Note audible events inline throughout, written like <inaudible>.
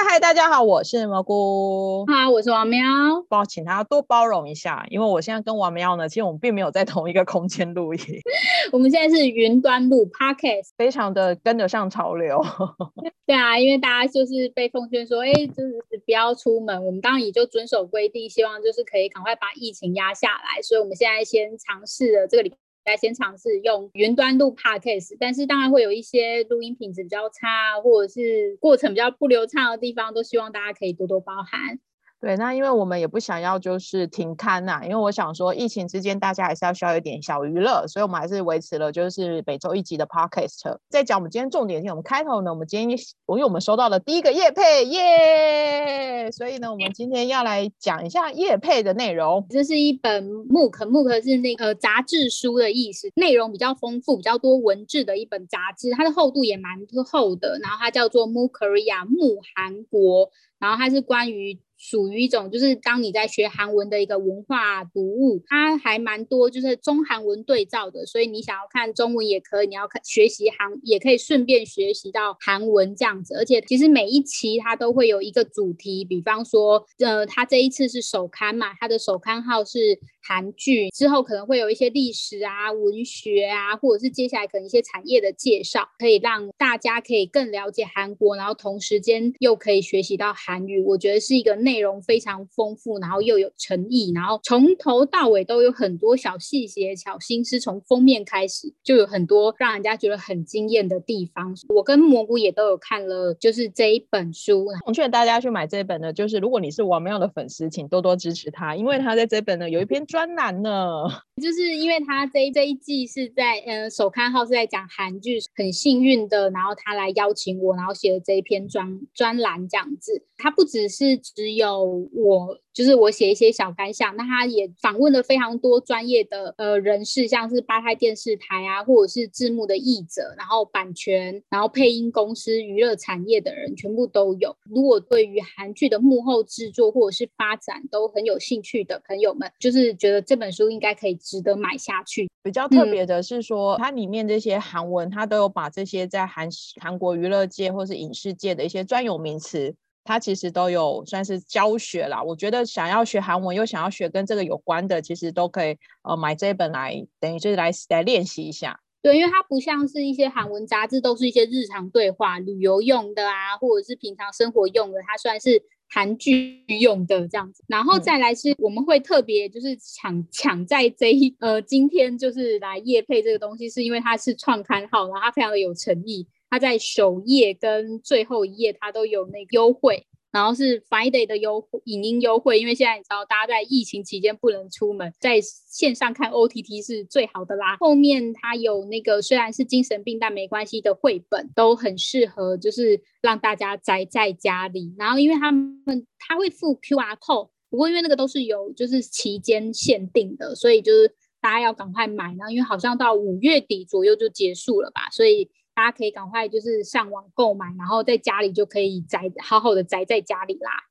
嗨嗨，大家好，我是蘑菇。好，我是王喵。帮我请他多包容一下，因为我现在跟王喵呢，其实我们并没有在同一个空间录音。<laughs> 我们现在是云端录 podcast，非常的跟得上潮流。<laughs> 对啊，因为大家就是被奉劝说，哎，就是不要出门。我们当然也就遵守规定，希望就是可以赶快把疫情压下来。所以我们现在先尝试了这个礼。来先尝试用云端录 podcast，但是当然会有一些录音品质比较差，或者是过程比较不流畅的地方，都希望大家可以多多包涵。对，那因为我们也不想要就是停刊呐，因为我想说疫情之间大家还是要需要一点小娱乐，所以我们还是维持了就是每周一集的 podcast。在讲我们今天重点性，我们开头呢，我们今天因为我们收到了第一个叶配耶，所以呢，我们今天要来讲一下叶配的内容。这是一本 MOOC，MOOC 是那个杂志书的意思，内容比较丰富，比较多文字的一本杂志，它的厚度也蛮厚的。然后它叫做 MOOC Korea，木韩国，然后它是关于。属于一种，就是当你在学韩文的一个文化读物，它还蛮多，就是中韩文对照的，所以你想要看中文也可以，你要看学习韩也可以顺便学习到韩文这样子。而且其实每一期它都会有一个主题，比方说，呃，它这一次是首刊嘛，它的首刊号是韩剧，之后可能会有一些历史啊、文学啊，或者是接下来可能一些产业的介绍，可以让大家可以更了解韩国，然后同时间又可以学习到韩语，我觉得是一个。内容非常丰富，然后又有诚意，然后从头到尾都有很多小细节、小心思。从封面开始就有很多让人家觉得很惊艳的地方。我跟蘑菇也都有看了，就是这一本书。我劝大家去买这本呢，就是如果你是王妙的粉丝，请多多支持他，因为他在这本呢有一篇专专栏呢，<laughs> 就是因为他这这一季是在嗯首刊号是在讲韩剧，很幸运的，然后他来邀请我，然后写了这一篇专专栏这样子。他不只是只有我。就是我写一些小感想，那他也访问了非常多专业的呃人士，像是八台电视台啊，或者是字幕的译者，然后版权，然后配音公司、娱乐产业的人全部都有。如果对于韩剧的幕后制作或者是发展都很有兴趣的朋友们，就是觉得这本书应该可以值得买下去。比较特别的是说，它里面这些韩文，它都有把这些在韩韩国娱乐界或是影视界的一些专有名词。它其实都有算是教学啦，我觉得想要学韩文又想要学跟这个有关的，其实都可以呃买这一本来，等于就是来来练习一下。对，因为它不像是一些韩文杂志，都是一些日常对话、旅游用的啊，或者是平常生活用的，它算是韩剧用的这样子。然后再来是我们会特别就是抢抢在这一呃今天就是来夜配这个东西，是因为它是创刊号，然后它非常的有诚意。它在首页跟最后一页，它都有那个优惠，然后是 Friday 的优惠影音优惠，因为现在你知道大家在疫情期间不能出门，在线上看 OTT 是最好的啦。后面它有那个虽然是精神病但没关系的绘本，都很适合，就是让大家宅在家里。然后因为他们他会附 QR code，不过因为那个都是有就是期间限定的，所以就是大家要赶快买。然后因为好像到五月底左右就结束了吧，所以。大家可以赶快就是上网购买，然后在家里就可以宅好好的宅在家里啦。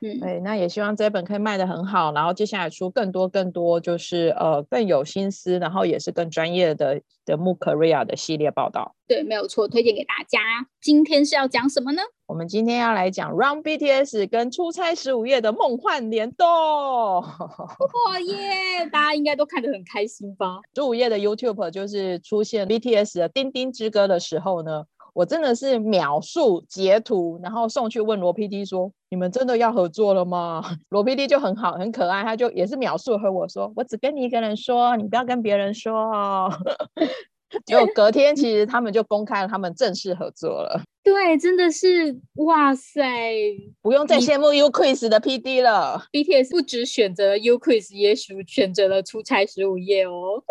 嗯，对，那也希望这本可以卖的很好，然后接下来出更多更多，就是呃更有心思，然后也是更专业的的木可瑞亚的系列报道。对，没有错，推荐给大家。今天是要讲什么呢？我们今天要来讲 Run BTS 跟出差十五夜的梦幻联动。哇耶！大家应该都看得很开心吧？十五夜的 YouTube 就是出现 BTS 的《丁丁之歌》的时候呢。我真的是秒速截图，然后送去问罗 PD 说：“你们真的要合作了吗？” <laughs> 罗 PD 就很好，很可爱，他就也是秒速和我说：“我只跟你一个人说，你不要跟别人说。” <laughs> <laughs> 结果隔天，其实他们就公开了他们正式合作了。对，真的是哇塞！不用再羡慕 U Quiz 的 PD 了。BTS 不止选择 U Quiz，也选选择了出差十五夜哦。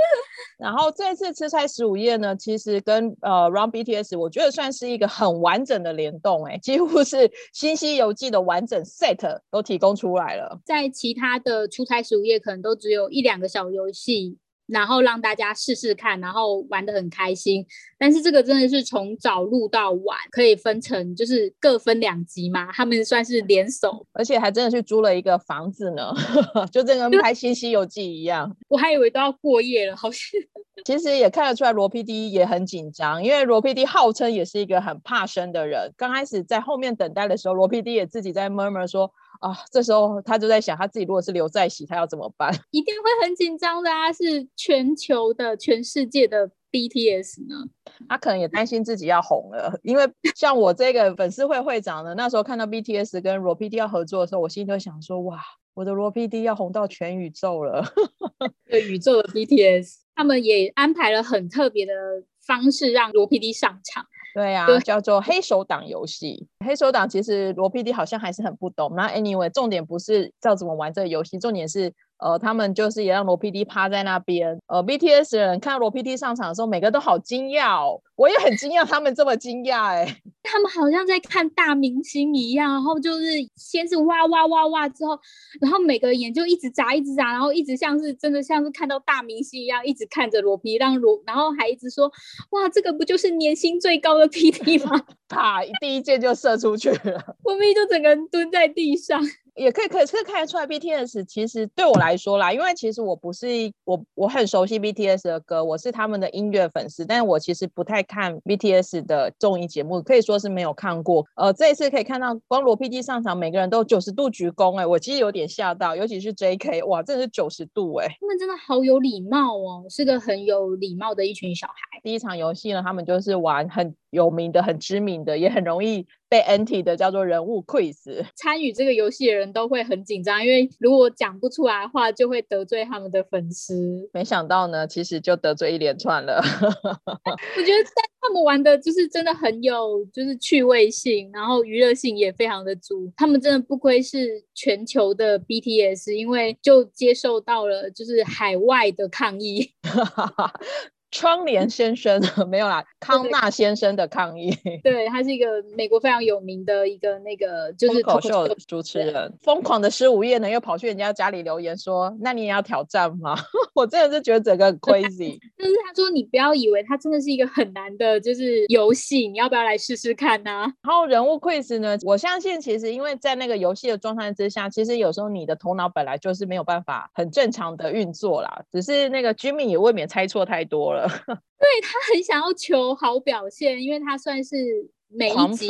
然后这次出差十五夜呢，其实跟呃 Run BTS，我觉得算是一个很完整的联动，哎，几乎是新西游记的完整 set 都提供出来了。在其他的出差十五夜，可能都只有一两个小游戏。然后让大家试试看，然后玩的很开心。但是这个真的是从早录到晚，可以分成就是各分两集嘛，他们算是联手，而且还真的去租了一个房子呢，<laughs> 就这跟拍《新西游记》一样。我还以为都要过夜了，好像。其实也看得出来罗 PD 也很紧张，因为罗 PD 号称也是一个很怕生的人。刚开始在后面等待的时候，罗 PD 也自己在 murmur 说。啊，这时候他就在想，他自己如果是刘在熙，他要怎么办？<laughs> 一定会很紧张的啊！是全球的、全世界的 BTS 呢，他可能也担心自己要红了，因为像我这个粉丝会会长呢，那时候看到 BTS 跟罗 PD 要合作的时候，我心里就想说，哇，我的罗 PD 要红到全宇宙了，<laughs> 对宇宙的 BTS，他们也安排了很特别的方式让罗 PD 上场。对呀，叫做黑手党游戏。黑手党其实罗 PD 好像还是很不懂。那 anyway，重点不是教怎么玩这个游戏，重点是。呃，他们就是也让罗 PD 趴在那边。呃，BTS 人看到罗 PD 上场的时候，每个都好惊讶哦。我也很惊讶，他们这么惊讶哎。<laughs> 他们好像在看大明星一样，然后就是先是哇哇哇哇，之后，然后每个眼就一直眨一直眨，然后一直像是真的像是看到大明星一样，一直看着罗 PD，让罗，然后还一直说哇，这个不就是年薪最高的 PD 吗？<laughs> 啪，第一箭就射出去了，<laughs> 罗 PD 就整个人蹲在地上。也可以，可以看得出来，BTS 其实对我来说啦，因为其实我不是我我很熟悉 BTS 的歌，我是他们的音乐粉丝，但是我其实不太看 BTS 的综艺节目，可以说是没有看过。呃，这一次可以看到光罗 PD 上场，每个人都九十度鞠躬，哎，我其实有点吓到，尤其是 JK，哇，真的是九十度，哎，他们真的好有礼貌哦，是个很有礼貌的一群小孩。第一场游戏呢，他们就是玩很。有名的、很知名的，也很容易被 anti 的，叫做人物 quiz。参与这个游戏的人都会很紧张，因为如果讲不出来的话，就会得罪他们的粉丝。没想到呢，其实就得罪一连串了。<laughs> 我觉得但他们玩的就是真的很有，就是趣味性，然后娱乐性也非常的足。他们真的不愧是全球的 BTS，因为就接受到了就是海外的抗议。<laughs> 窗帘先生 <laughs> 没有啦，康纳先生的抗议。对他是一个美国非常有名的一个那个就是口秀主持人。疯狂的十五夜呢，又跑去人家家里留言说：“那你也要挑战吗？” <laughs> 我真的是觉得整个 crazy。<laughs> 但是他说：“你不要以为他真的是一个很难的，就是游戏，你要不要来试试看呢？”然后人物 quiz 呢，我相信其实因为在那个游戏的状态之下，其实有时候你的头脑本来就是没有办法很正常的运作啦。只是那个 Jimmy 也未免猜错太多了。<laughs> 对他很想要求好表现，因为他算是每一集，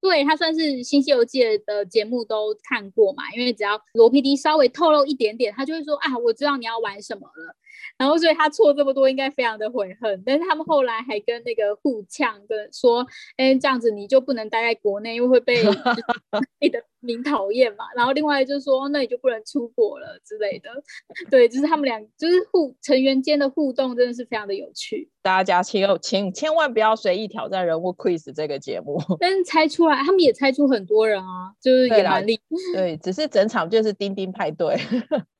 对他算是《新西游记》的节目都看过嘛。因为只要罗 PD 稍微透露一点点，他就会说啊，我知道你要玩什么了。然后所以他错这么多，应该非常的悔恨。但是他们后来还跟那个互呛的说，哎，这样子你就不能待在国内，因为会被 <laughs> 你的民讨厌嘛。然后另外就是说，那你就不能出国了之类的。对，就是他们俩就是互成员间的互动，真的是非常的有趣。大家请请千万不要随意挑战人物 quiz 这个节目。但是猜出来，他们也猜出很多人啊，就是也蛮厉害。对，只是整场就是钉钉派对。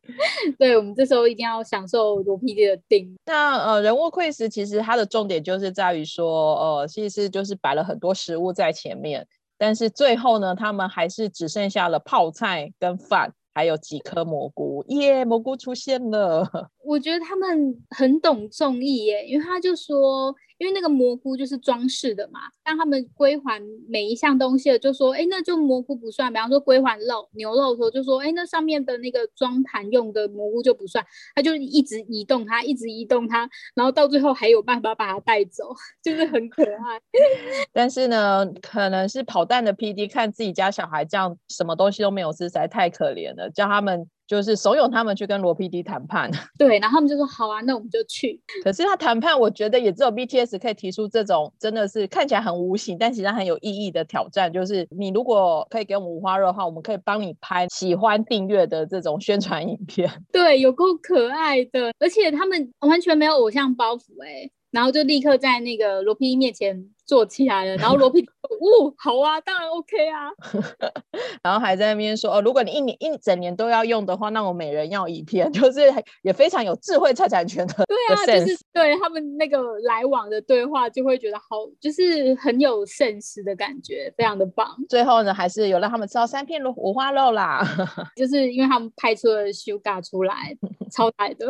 <laughs> 对我们这时候一定要享受罗 PD 的钉。那呃，人物 quiz 其实它的重点就是在于说，呃，其实就是摆了很多食物在前面，但是最后呢，他们还是只剩下了泡菜跟饭，还有几颗蘑菇。耶，蘑菇出现了。<laughs> 我觉得他们很懂综艺耶，因为他就说。因为那个蘑菇就是装饰的嘛，让他们归还每一项东西了，就说，哎，那就蘑菇不算。比方说归还肉、牛肉的时候，就说，哎，那上面的那个装盘用的蘑菇就不算。他就一直移动它，一直移动它，然后到最后还有办法把它带走，<laughs> 就是很可爱。<laughs> 但是呢，可能是跑蛋的 P D 看自己家小孩这样，什么东西都没有吃，实在太可怜了，叫他们。就是怂恿他们去跟罗 PD 谈判，<laughs> 对，然后他们就说好啊，那我们就去。可是他谈判，我觉得也只有 BTS 可以提出这种真的是看起来很无形，但其实很有意义的挑战。就是你如果可以给我们五花肉的话，我们可以帮你拍喜欢订阅的这种宣传影片。<laughs> 对，有够可爱的，而且他们完全没有偶像包袱哎。然后就立刻在那个罗 PD 面前做起来了。然后罗 PD 哦，好啊，当然 OK 啊。<laughs> 然后还在那边说哦，如果你一年一整年都要用的话，那我每人要一片，<laughs> 就是也非常有智慧财产权的。对啊，就是对他们那个来往的对话，就会觉得好，就是很有现实的感觉，非常的棒。最后呢，还是有让他们吃到三片五花肉啦，<laughs> 就是因为他们拍出了 Sugar 出来，超台的。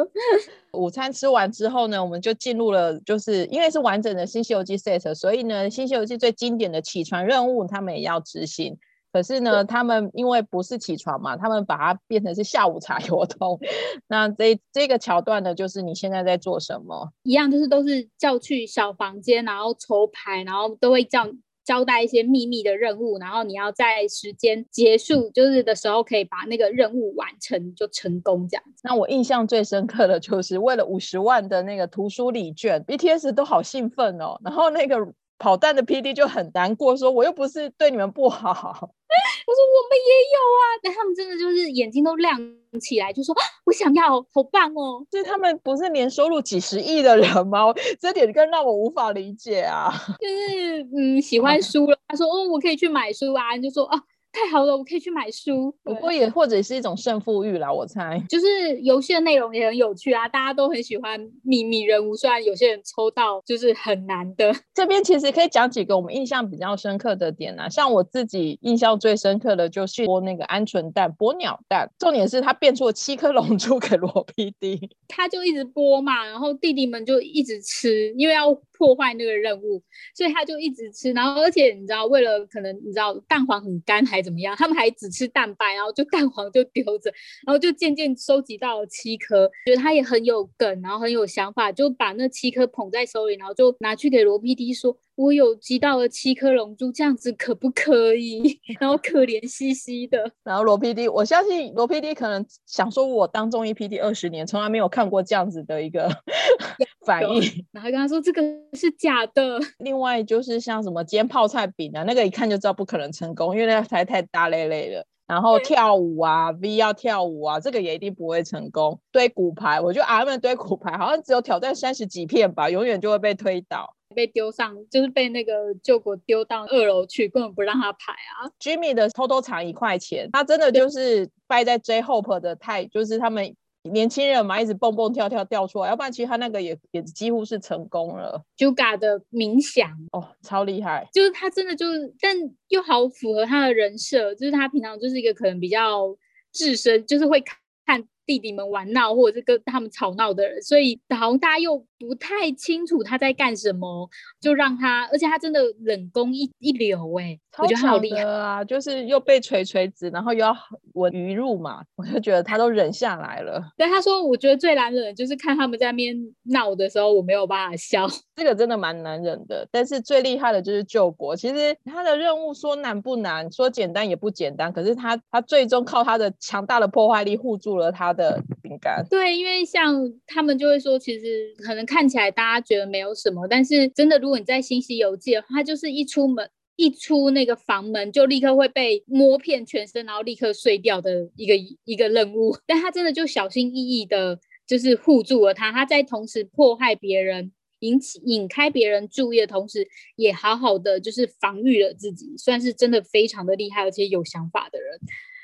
午餐吃完之后呢，我们就进入了，就是因为是完整的新西游记 set，所以呢，新西游记最经典的起床任务，他们也要执行。可是呢，他们因为不是起床嘛，他们把它变成是下午茶活动。<laughs> 那这这个桥段呢，就是你现在在做什么？一样，就是都是叫去小房间，然后抽牌，然后都会叫交代一些秘密的任务，然后你要在时间结束就是的时候，可以把那个任务完成就成功这样。那我印象最深刻的就是为了五十万的那个图书礼券，BTS 都好兴奋哦，然后那个。跑蛋的 PD 就很难过，说我又不是对你们不好。<laughs> 我说我们也有啊，但他们真的就是眼睛都亮起来，就说我想要，好棒哦！就是他们不是年收入几十亿的人吗？这点更让我无法理解啊。就是嗯，喜欢书了，他说哦，我可以去买书啊，就说啊。太好了，我可以去买书。不过也或者是一种胜负欲啦，我猜。就是游戏的内容也很有趣啊，大家都很喜欢秘密任务。虽然有些人抽到就是很难的。<laughs> 这边其实可以讲几个我们印象比较深刻的点啊，像我自己印象最深刻的就是剥那个鹌鹑蛋、剥鸟蛋。重点是他变出了七颗龙珠给罗 <laughs> PD，他就一直剥嘛，然后弟弟们就一直吃，因为要。破坏那个任务，所以他就一直吃，然后而且你知道，为了可能你知道蛋黄很干还怎么样，他们还只吃蛋白，然后就蛋黄就丢着，然后就渐渐收集到了七颗，觉得他也很有梗，然后很有想法，就把那七颗捧在手里，然后就拿去给罗 PD 说。我有集到了七颗龙珠，这样子可不可以？<laughs> 然后可怜兮兮的。然后罗 PD，我相信罗 PD 可能想说，我当中一 PD 二十年，从来没有看过这样子的一个反应。<laughs> 然后跟他说这个是假的。<laughs> 另外就是像什么煎泡菜饼啊，那个一看就知道不可能成功，因为那台太大累累了。然后跳舞啊，V 要跳舞啊，这个也一定不会成功。堆骨牌，我觉得 M 堆骨牌好像只有挑战三十几片吧，永远就会被推倒。被丢上，就是被那个救国丢到二楼去，根本不让他排啊。Jimmy 的偷偷藏一块钱，他真的就是败在 J Hope 的太，就是他们年轻人嘛，一直蹦蹦跳跳掉出来，要不然其实他那个也也几乎是成功了。Juga 的冥想哦，超厉害，就是他真的就是，但又好符合他的人设，就是他平常就是一个可能比较置身，就是会看。弟弟们玩闹，或者是跟他们吵闹的人，所以好像大家又不太清楚他在干什么，就让他，而且他真的冷宫一一流哎，我觉得好厉害啊！就是又被锤锤子，然后又要闻鱼入嘛，我就觉得他都忍下来了。<laughs> 但他说，我觉得最难忍就是看他们在那边闹的时候，我没有办法笑，这个真的蛮难忍的。但是最厉害的就是救国，其实他的任务说难不难，说简单也不简单，可是他他最终靠他的强大的破坏力护住了他。的饼干，对，因为像他们就会说，其实可能看起来大家觉得没有什么，但是真的，如果你在新西游记的话，就是一出门一出那个房门，就立刻会被摸遍全身，然后立刻碎掉的一个一个任务。<laughs> 但他真的就小心翼翼的，就是护住了他，他在同时迫害别人，引起引开别人注意的同时，也好好的就是防御了自己，算是真的非常的厉害，而且有想法的人。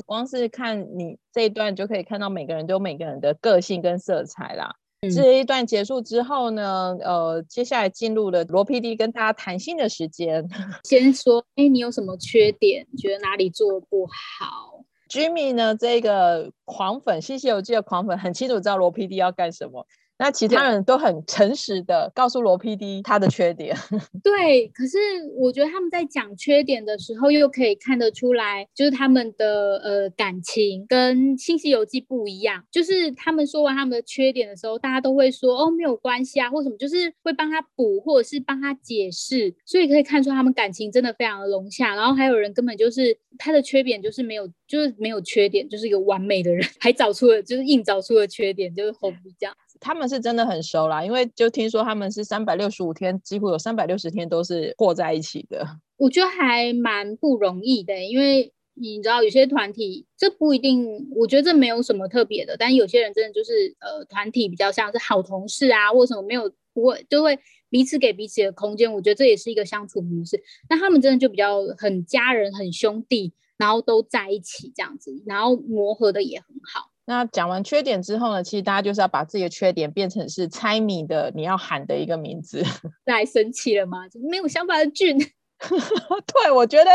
光是看你这一段就可以看到每个人都有每个人的个性跟色彩啦。这一段结束之后呢，呃，接下来进入了罗 PD 跟大家谈心的时间。<laughs> 先说，哎，你有什么缺点？觉得哪里做不好？Jimmy 呢？这个狂粉《西西游记》的狂粉很清楚知道罗 PD 要干什么。那其他人都很诚实的告诉罗 PD 他的缺点，<laughs> 对。可是我觉得他们在讲缺点的时候，又可以看得出来，就是他们的呃感情跟《新西游记》不一样。就是他们说完他们的缺点的时候，大家都会说哦没有关系啊，或什么，就是会帮他补或者是帮他解释。所以可以看出他们感情真的非常的融洽。然后还有人根本就是他的缺点就是没有，就是没有缺点，就是一个完美的人，<laughs> 还找出了就是硬找出了缺点，就是 Hope 这样。他们是真的很熟啦，因为就听说他们是三百六十五天，几乎有三百六十天都是过在一起的。我觉得还蛮不容易的，因为你知道有些团体这不一定，我觉得这没有什么特别的，但有些人真的就是呃团体比较像是好同事啊，或什么没有不会就会彼此给彼此的空间，我觉得这也是一个相处模式。那他们真的就比较很家人、很兄弟，然后都在一起这样子，然后磨合的也很好。那讲完缺点之后呢，其实大家就是要把自己的缺点变成是猜谜的你要喊的一个名字。<laughs> 太生气了吗？没有想法的俊。<laughs> 对，我觉得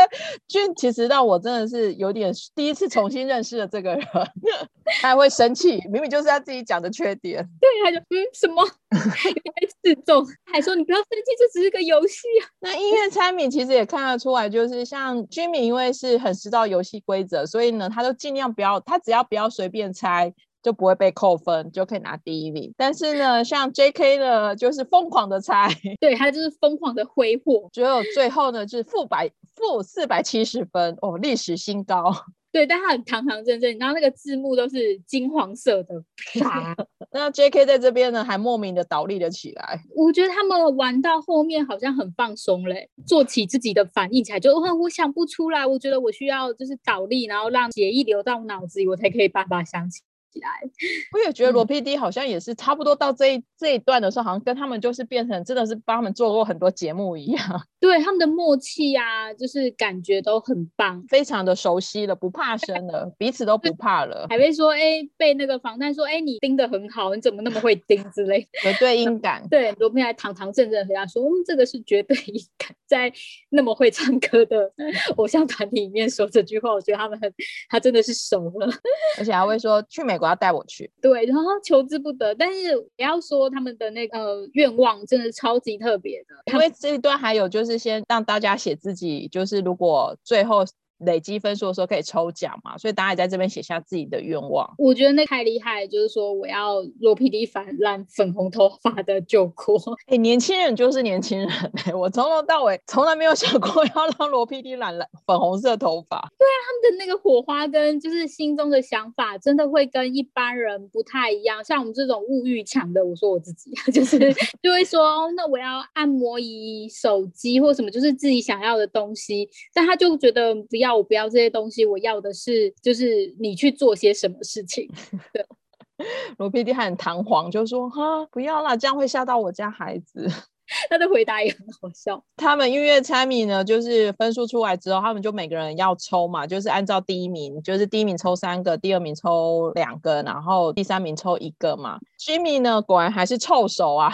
俊其实让我真的是有点第一次重新认识了这个人，他还会生气，明明就是他自己讲的缺点。对，他就嗯什么，还自重，还说你不要生气，这只是个游戏啊。那音乐猜谜其实也看得出来，就是像君敏，因为是很知道游戏规则，所以呢，他都尽量不要，他只要不要随便猜。就不会被扣分，就可以拿第一名。但是呢，像 J.K. 呢，就是疯狂的猜，<laughs> 对他就是疯狂的挥霍，只有最后呢，就是负百负四百七十分哦，历史新高。<laughs> 对，但他很堂堂正正，然后那个字幕都是金黄色的。<laughs> 那 J.K. 在这边呢，还莫名的倒立了起来。我觉得他们玩到后面好像很放松嘞，做起自己的反应起来，就我想不出来，我觉得我需要就是倒立，然后让血液流到脑子里，我才可以办法想起。来，我也觉得罗 PD 好像也是差不多到这一这一段的时候，好像跟他们就是变成真的是帮他们做过很多节目一样。<laughs> 对他们的默契呀，就是感觉都很棒，非常的熟悉了，不怕生了，彼此都不怕了。<laughs> 还会说，哎，被那个防弹说，哎，你盯的很好，你怎么那么会盯之类，有对应感。<laughs> 对，罗 PD 还堂堂正正回答说，嗯，这个是绝对应感，在那么会唱歌的偶像团体里面说这句话，我觉得他们很，他真的是熟了，而且还会说去美国。要带我去，对，然后求之不得，但是不要说他们的那个愿望真的超级特别的，因为这一段还有就是先让大家写自己，就是如果最后。累积分数的时候可以抽奖嘛，所以大家也在这边写下自己的愿望。我觉得那太厉害，就是说我要罗 PD 反染粉红头发的救国。哎，年轻人就是年轻人哎，我从头到尾从来没有想过要让罗 PD 染染粉红色头发。对啊，他们的那个火花跟就是心中的想法，真的会跟一般人不太一样。像我们这种物欲强的，我说我自己 <laughs> 就是就会说，那我要按摩仪、手机或什么，就是自己想要的东西，但他就觉得不要。要我不要这些东西，我要的是就是你去做些什么事情。对，<laughs> 罗 PD 很弹簧，就说哈不要啦，这样会吓到我家孩子。<laughs> 他的回答也很好笑。他们音乐猜谜呢，就是分数出来之后，他们就每个人要抽嘛，就是按照第一名，就是第一名抽三个，第二名抽两个，然后第三名抽一个嘛。Jimmy 呢，果然还是臭手啊。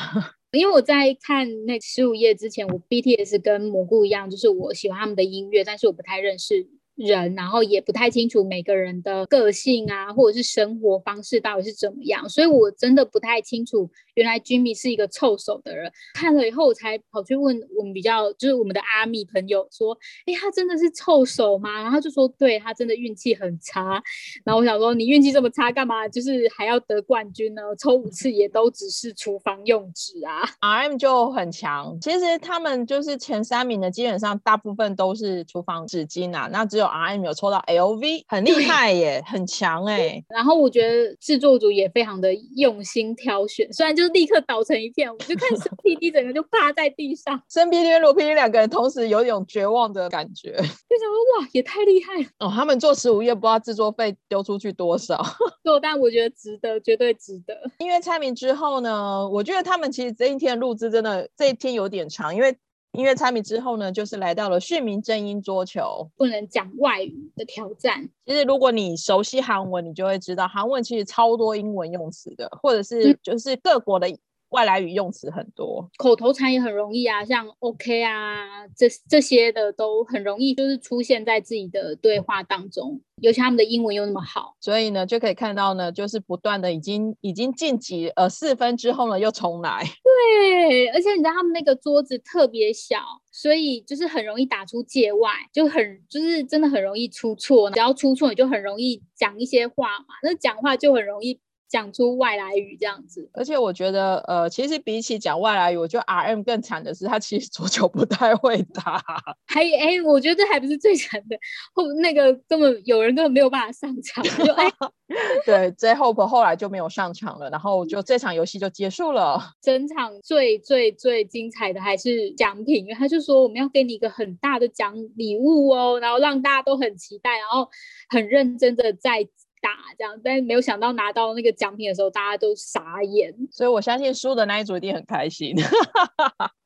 因为我在看那十五页之前，我 BTS 跟蘑菇一样，就是我喜欢他们的音乐，但是我不太认识。人，然后也不太清楚每个人的个性啊，或者是生活方式到底是怎么样，所以我真的不太清楚，原来 Jimmy 是一个臭手的人。看了以后，我才跑去问我们比较就是我们的阿米朋友说：“哎，他真的是臭手吗？”然后就说：“对他真的运气很差。”然后我想说：“你运气这么差，干嘛就是还要得冠军呢？抽五次也都只是厨房用纸啊。”RM 就很强，其实他们就是前三名的，基本上大部分都是厨房纸巾啊，那只有。R M 有抽到 L V，很厉害耶，很强哎。然后我觉得制作组也非常的用心挑选，虽然就是立刻倒成一片，我就看生 <laughs> P D 整个就趴在地上，生 P D 跟罗 P D 两个人同时有一种绝望的感觉，就想说哇，也太厉害了哦。他们做十五页，不知道制作费丢出去多少，<laughs> 做，但我觉得值得，绝对值得。因为猜谜之后呢，我觉得他们其实这一天录制真的这一天有点长，因为。音乐猜谜之后呢，就是来到了训民正音桌球，不能讲外语的挑战。其实如果你熟悉韩文，你就会知道韩文其实超多英文用词的，或者是就是各国的。外来语用词很多，口头禅也很容易啊，像 OK 啊，这这些的都很容易，就是出现在自己的对话当中。尤其他们的英文又那么好，所以呢，就可以看到呢，就是不断的已经已经晋级呃四分之后呢，又重来。<laughs> 对，而且你知道他们那个桌子特别小，所以就是很容易打出界外，就很就是真的很容易出错。只要出错，你就很容易讲一些话嘛，那讲话就很容易。讲出外来语这样子，而且我觉得，呃，其实比起讲外来语，我觉得 R M 更惨的是，他其实足球不太会打。还哎，我觉得这还不是最惨的，后那个根本有人根本没有办法上场。就哎，<laughs> 对，J Hope 后来就没有上场了，然后就这场游戏就结束了。整场最最最精彩的还是奖品，因为他就说我们要给你一个很大的奖礼物哦，然后让大家都很期待，然后很认真的在。大这样，但没有想到拿到那个奖品的时候，大家都傻眼。所以我相信输的那一组一定很开心。<laughs>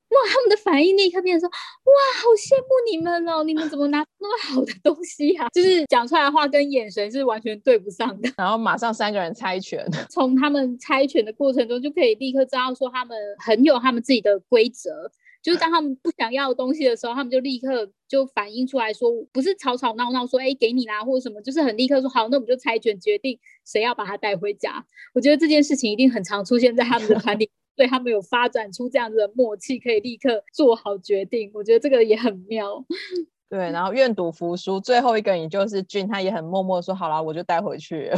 哇，他们的反应立刻变成说：“哇，好羡慕你们哦！你们怎么拿那么好的东西啊？<laughs> 就是讲出来的话跟眼神是完全对不上的。然后马上三个人猜拳，<laughs> 从他们猜拳的过程中就可以立刻知道说他们很有他们自己的规则。就是当他们不想要东西的时候，他们就立刻就反映出来说，不是吵吵闹闹说，哎，给你啦或者什么，就是很立刻说，好，那我们就猜拳决定谁要把它带回家。我觉得这件事情一定很常出现在他们的团体。<laughs> 对他们有发展出这样子的默契，可以立刻做好决定。我觉得这个也很妙。<laughs> 对，然后愿赌服输，最后一个你就是俊，他也很默默说：“好了，我就带回去。”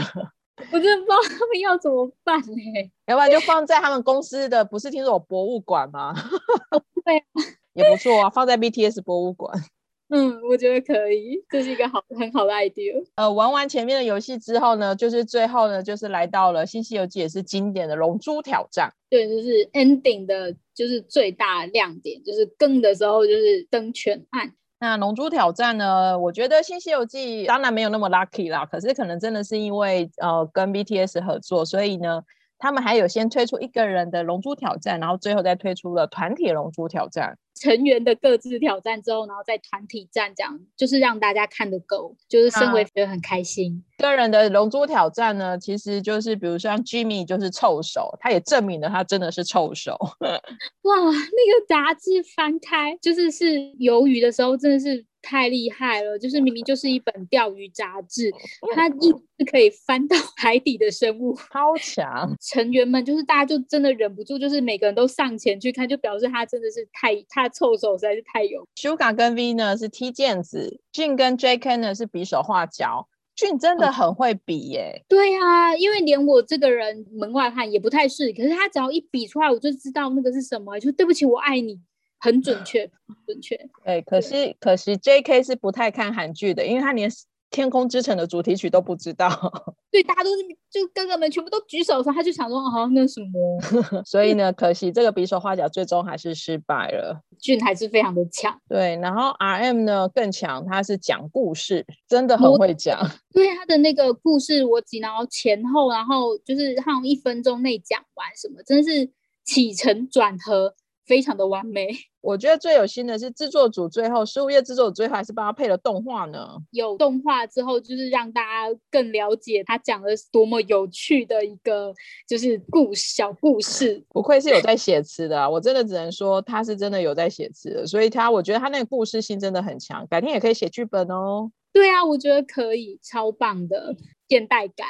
我真的不知道他们要怎么办呢？要不然就放在他们公司的，不是听说有博物馆吗？<laughs> 对，<laughs> 也不错啊，放在 BTS 博物馆。<laughs> 嗯，我觉得可以，这是一个好很好的 idea。呃，玩完前面的游戏之后呢，就是最后呢，就是来到了《新西游记》，也是经典的龙珠挑战。对，就是 ending 的，就是最大亮点，就是更的时候就是灯全暗。那龙珠挑战呢，我觉得《新西游记》当然没有那么 lucky 啦，可是可能真的是因为呃跟 BTS 合作，所以呢。他们还有先推出一个人的龙珠挑战，然后最后再推出了团体龙珠挑战，成员的各自挑战之后，然后再团体战，这样就是让大家看得够，就是身为觉得很开心。个人的龙珠挑战呢，其实就是比如像 Jimmy 就是臭手，他也证明了他真的是臭手。哇，那个杂志翻开就是是鱿鱼的时候，真的是。太厉害了！就是明明就是一本钓鱼杂志，它一是可以翻到 <laughs> 海底的生物，<laughs> 超强！成员们就是大家就真的忍不住，就是每个人都上前去看，就表示他真的是太他臭手实在是太有。Suga 跟 V 呢是踢毽子，俊跟 J.K 呢是比手画脚。俊真的很会比耶！对啊，因为连我这个人门外汉也不太是，可是他只要一比出来，我就知道那个是什么，就对不起，我爱你。很准确，准确。哎，可惜可惜，J.K. 是不太看韩剧的，因为他连《天空之城》的主题曲都不知道。<laughs> 对，大家都是就哥哥们全部都举手的时候，他就想说哦，那什么？<laughs> 所以呢，可惜这个比手画脚最终还是失败了。俊还是非常的强。对，然后 R.M. 呢更强，他是讲故事，真的很会讲。对他的那个故事，我只然后前后，然后就是他用一分钟内讲完，什么真是起承转合。非常的完美，<laughs> 我觉得最有心的是制作组最后十五页制作组最后还是帮他配了动画呢。有动画之后，就是让大家更了解他讲的多么有趣的一个就是故小故事。不愧是有在写词的，我真的只能说他是真的有在写词的，所以他我觉得他那个故事性真的很强，改天也可以写剧本哦。对啊，我觉得可以，超棒的。现代感，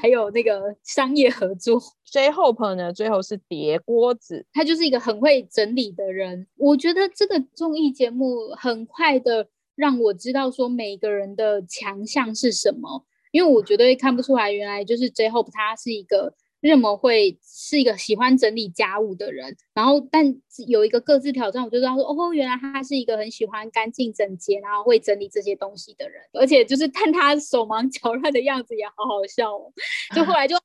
还有那个商业合作。J Hope 呢，最后是叠锅子，他就是一个很会整理的人。我觉得这个综艺节目很快的让我知道说每个人的强项是什么，因为我觉得看不出来，原来就是 J Hope 他是一个。那么会是一个喜欢整理家务的人，然后但有一个各自挑战，我就知道说哦，原来他是一个很喜欢干净整洁，然后会整理这些东西的人，而且就是看他手忙脚乱的样子也好好笑哦。就后来就完了，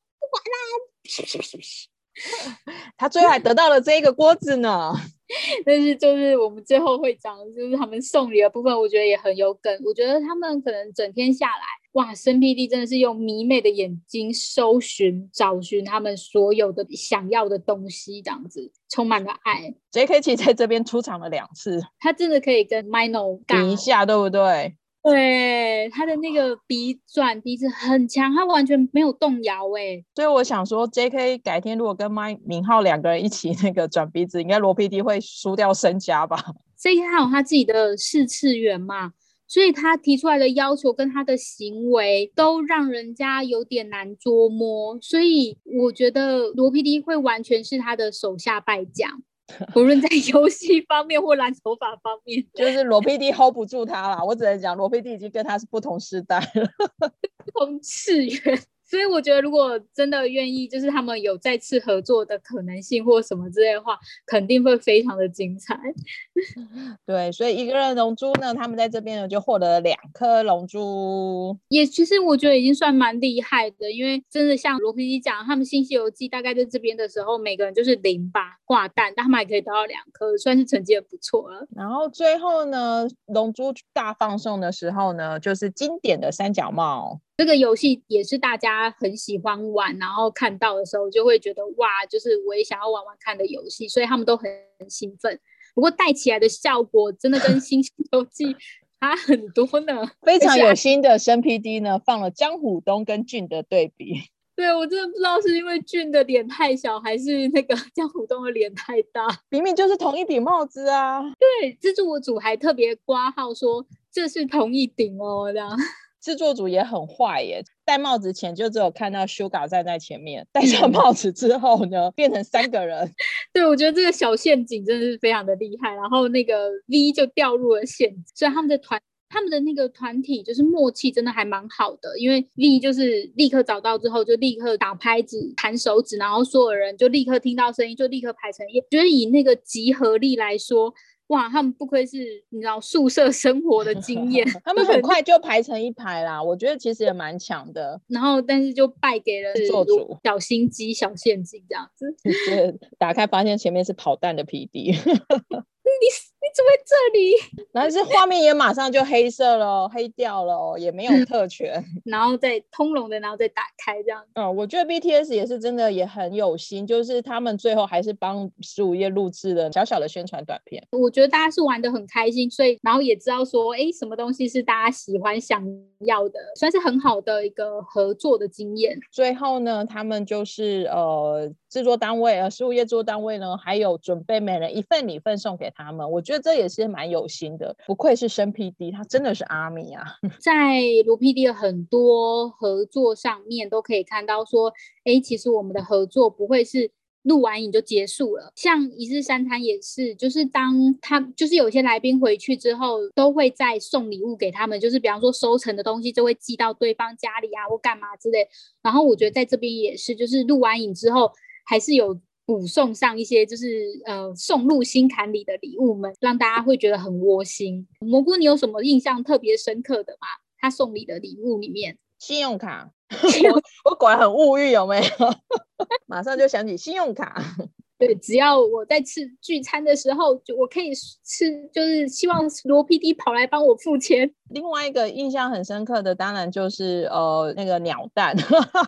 <laughs> 他最后还得到了这一个锅子呢。<laughs> 但是就是我们最后会讲，就是他们送礼的部分，我觉得也很有梗。我觉得他们可能整天下来，哇，生 P D 真的是用迷妹的眼睛搜寻、找寻他们所有的想要的东西，这样子充满了爱。J K 其实在这边出场了两次，他真的可以跟 Mino 比一下，对不对？对他的那个鼻转鼻子很强，他完全没有动摇哎。所以我想说，J.K. 改天如果跟麦明浩两个人一起那个转鼻子，应该罗 PD 会输掉身家吧？<laughs> J.K. 他有他自己的四次元嘛，所以他提出来的要求跟他的行为都让人家有点难捉摸，所以我觉得罗 PD 会完全是他的手下败将。无论在游戏方面或篮球法方面，就是罗 PD hold 不住他了。我只能讲，罗 PD 已经跟他是不同时代了，不 <laughs> 同次元。所以我觉得，如果真的愿意，就是他们有再次合作的可能性或什么之类的话，肯定会非常的精彩。<laughs> 对，所以一个人龙珠呢，他们在这边呢就获得了两颗龙珠，也其实我觉得已经算蛮厉害的，因为真的像罗皮迪讲，他们新西游记大概在这边的时候，每个人就是零吧挂蛋，但他们还可以得到两颗，算是成绩很不错了。然后最后呢，龙珠大放送的时候呢，就是经典的三角帽。这个游戏也是大家很喜欢玩，然后看到的时候就会觉得哇，就是我也想要玩玩看的游戏，所以他们都很很兴奋。不过带起来的效果真的跟《星星游记》<laughs> 差很多呢，非常有心的生 PD 呢，放了江虎东跟俊的对比。<laughs> 对我真的不知道是因为俊的脸太小，还是那个江虎东的脸太大，明明就是同一顶帽子啊。对，制作组还特别挂号说这是同一顶哦，这样。制作组也很坏耶，戴帽子前就只有看到 Sugar 站在前面，戴上帽子之后呢，变成三个人。<laughs> 对，我觉得这个小陷阱真的是非常的厉害，然后那个 V 就掉入了陷阱，所以他们的团。他们的那个团体就是默契真的还蛮好的，因为 V 就是立刻找到之后就立刻打拍子、弹手指，然后所有人就立刻听到声音就立刻排成一。觉得以那个集合力来说，哇，他们不愧是你知道宿舍生活的经 <laughs> 验，他们很快就排成一排啦。我觉得其实也蛮强的。然后但是就败给了做主小心机、小陷阱这样子。<laughs> 打开发现前面是跑蛋的 PD。<laughs> 你你怎么在这里？<laughs> 然后是画面也马上就黑色了，黑掉了，也没有特权，<laughs> 然后再通融的，然后再打开这样。嗯，我觉得 BTS 也是真的也很有心，就是他们最后还是帮十五夜录制了小小的宣传短片。我觉得大家是玩的很开心，所以然后也知道说，哎，什么东西是大家喜欢想要的，算是很好的一个合作的经验。最后呢，他们就是呃。制作单位呃，十五页制作单位呢，还有准备每人一份礼份送给他们，我觉得这也是蛮有心的。不愧是生 PD，他真的是阿米啊。<laughs> 在卢 PD 的很多合作上面都可以看到说，哎，其实我们的合作不会是录完影就结束了。像一日三餐也是，就是当他就是有些来宾回去之后，都会再送礼物给他们，就是比方说收成的东西就会寄到对方家里啊，或干嘛之类。然后我觉得在这边也是，就是录完影之后。还是有补送上一些，就是呃送入心坎里的礼物们，让大家会觉得很窝心。蘑菇，你有什么印象特别深刻的吗？他送你的礼物里面，信用卡，<laughs> 我果然很物欲，有没有？<laughs> 马上就想起信用卡。<laughs> 对，只要我在吃聚餐的时候，就我可以吃，就是希望罗 PD 跑来帮我付钱。另外一个印象很深刻的，当然就是呃那个鸟蛋，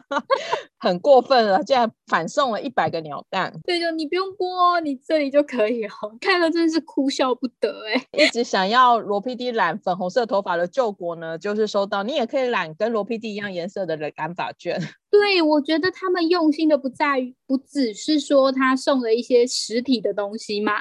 <laughs> 很过分了，竟然反送了一百个鸟蛋。对，就你不用播，你这里就可以哦。看了真是哭笑不得哎！一直想要罗 PD 染粉红色头发的救国呢，就是收到你也可以染跟罗 PD 一样颜色的染发券。<laughs> 对，我觉得他们用心的不在于，不只是说他送了一些实体的东西嘛，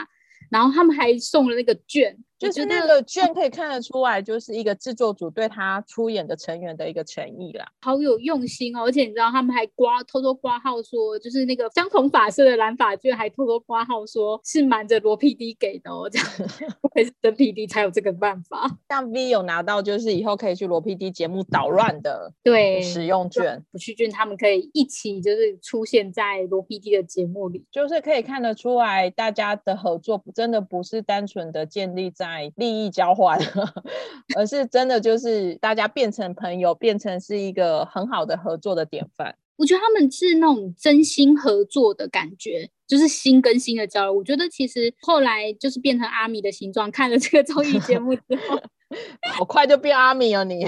然后他们还送了那个券。就是那个券可以看得出来，就是一个制作组对他出演的成员的一个诚意啦，好有用心哦！而且你知道他们还刮偷偷刮号说，就是那个相同发色的蓝发卷还偷偷刮号说是瞒着罗 PD 给的哦，这样 <laughs> 不愧是真 PD 才有这个办法。像 V 有拿到，就是以后可以去罗 PD 节目捣乱的对使用券，不去卷他们可以一起就是出现在罗 PD 的节目里，就是可以看得出来大家的合作真的不是单纯的建立在。利益交换，而是真的就是大家变成朋友，变成是一个很好的合作的典范。我觉得他们是那种真心合作的感觉，就是心跟心的交流。我觉得其实后来就是变成阿米的形状，看了这个综艺节目之后，<laughs> 好快就变阿米了你。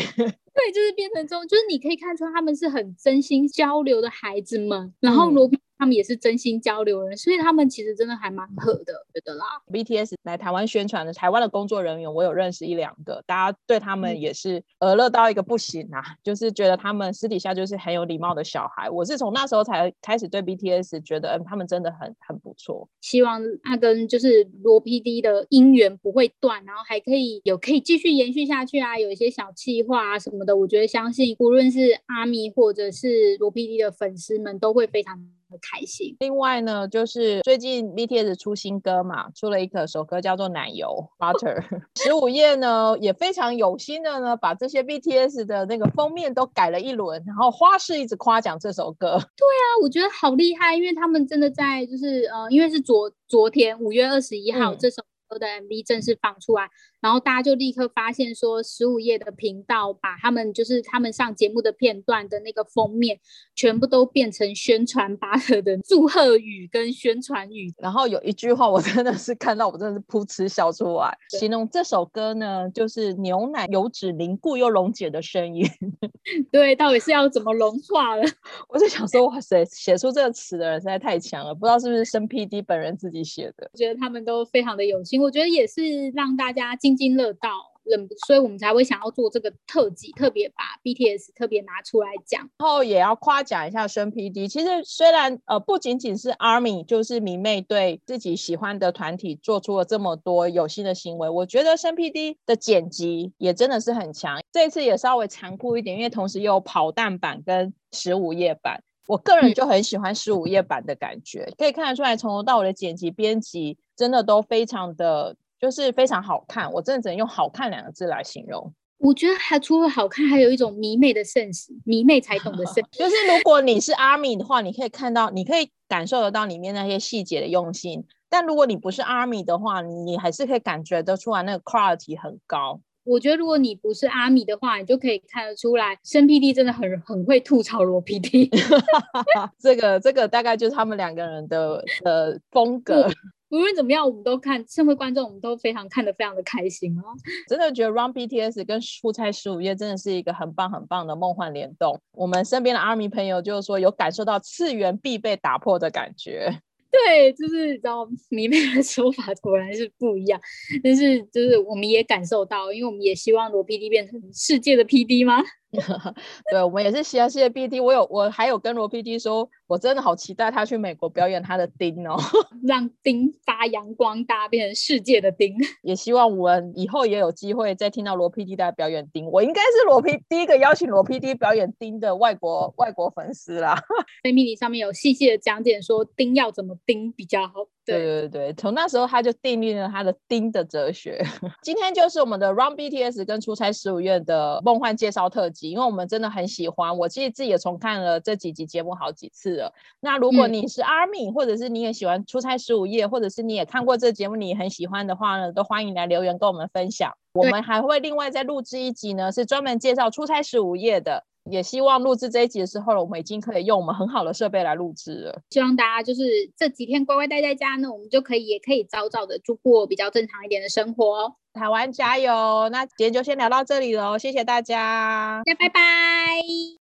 对，就是变成这种，就是你可以看出他们是很真心交流的孩子们，然后罗宾。他们也是真心交流人，所以他们其实真的还蛮合的，觉得啦。BTS 来台湾宣传的，台湾的工作人员我有认识一两个，大家对他们也是呃乐到一个不行啊，就是觉得他们私底下就是很有礼貌的小孩。我是从那时候才开始对 BTS 觉得，嗯，他们真的很很不错。希望他跟就是罗 PD 的姻缘不会断，然后还可以有可以继续延续下去啊，有一些小计划啊什么的，我觉得相信无论是阿咪或者是罗 PD 的粉丝们都会非常。开心。另外呢，就是最近 BTS 出新歌嘛，出了一首歌叫做《奶油 <laughs> Butter <laughs>》。十五页呢也非常有心的呢，把这些 BTS 的那个封面都改了一轮，然后花式一直夸奖这首歌。对啊，我觉得好厉害，因为他们真的在就是呃，因为是昨昨天五月二十一号这首歌的 MV 正式放出来，然后大家就立刻发现说，十五页的频道把他们就是他们上节目的片段的那个封面，全部都变成宣传巴特的祝贺语跟宣传语。然后有一句话，我真的是看到我真的是噗嗤笑出来，形容这首歌呢，就是牛奶油脂凝固又溶解的声音。<laughs> 对，到底是要怎么融化了？<laughs> 我就想说，哇塞，写出这个词的人实在太强了，不知道是不是生 PD 本人自己写的。我觉得他们都非常的有心，我觉得也是让大家津津乐道。忍，所以我们才会想要做这个特辑，特别把 BTS 特别拿出来讲，然后也要夸奖一下申 PD。其实虽然呃不仅仅是 ARMY，就是迷妹对自己喜欢的团体做出了这么多有心的行为，我觉得申 PD 的剪辑也真的是很强。这次也稍微残酷一点，因为同时有跑弹版跟十五页版，我个人就很喜欢十五页版的感觉，可以看得出来从头到尾的剪辑编辑真的都非常的。就是非常好看，我真的只能用“好看”两个字来形容。我觉得还除了好看，还有一种迷妹的 sense，迷妹才懂的 sense。就是如果你是 ARMY 的话，你可以看到，你可以感受得到里面那些细节的用心。但如果你不是 ARMY 的话，你还是可以感觉得出来那个 quality 很高。我觉得如果你不是阿米的话，你就可以看得出来，生 PD 真的很很会吐槽罗 PD。<laughs> 这个这个大概就是他们两个人的的风格。无论怎么样，我们都看身为观众，我们都非常看得非常的开心哦。真的觉得 Run BTS 跟出差十五夜真的是一个很棒很棒的梦幻联动。我们身边的 ARMY 朋友就是说有感受到次元必被打破的感觉。对，就是知道迷妹的手法果然是不一样，但是就是我们也感受到，因为我们也希望罗 PD 变成世界的 PD 吗？<laughs> 对，我们也是希望世界 PD。我有，我还有跟罗 PD 说，我真的好期待他去美国表演他的丁哦，<laughs> 让丁发扬光大，变成世界的丁。也希望我们以后也有机会再听到罗 PD 在表演丁。我应该是罗 P 第一个邀请罗 PD 表演丁的外国外国粉丝啦。在 m i 上面有细细的讲解，说丁要怎么丁比较好。对对对，从那时候他就订立了他的丁的哲学。<laughs> 今天就是我们的 Run BTS 跟出差十五月的梦幻介绍特辑。因为我们真的很喜欢，我其实自己也重看了这几集节目好几次了。那如果你是 ARMY，或者是你也喜欢出差十五夜，或者是你也看过这节目，你很喜欢的话呢，都欢迎来留言跟我们分享。我们还会另外再录制一集呢，是专门介绍出差十五夜的。也希望录制这一集的时候，我们已经可以用我们很好的设备来录制了。希望大家就是这几天乖乖待在家呢，我们就可以也可以早早的度过比较正常一点的生活。台湾加油！那今天就先聊到这里喽，谢谢大家，大家拜拜。